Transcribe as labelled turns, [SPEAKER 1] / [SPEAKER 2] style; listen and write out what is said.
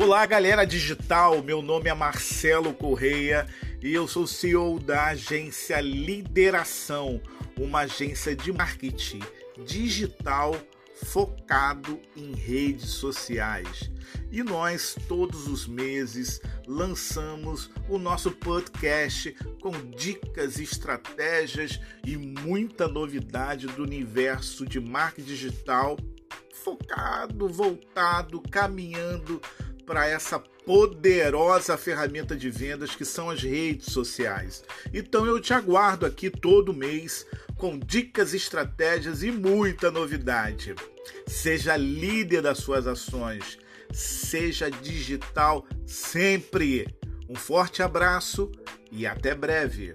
[SPEAKER 1] Olá, galera digital. Meu nome é Marcelo Correia e eu sou CEO da agência Lideração, uma agência de marketing digital focado em redes sociais. E nós, todos os meses, lançamos o nosso podcast com dicas, estratégias e muita novidade do universo de marketing digital, focado, voltado, caminhando para essa poderosa ferramenta de vendas que são as redes sociais. Então eu te aguardo aqui todo mês com dicas, estratégias e muita novidade. Seja líder das suas ações, seja digital sempre. Um forte abraço e até breve.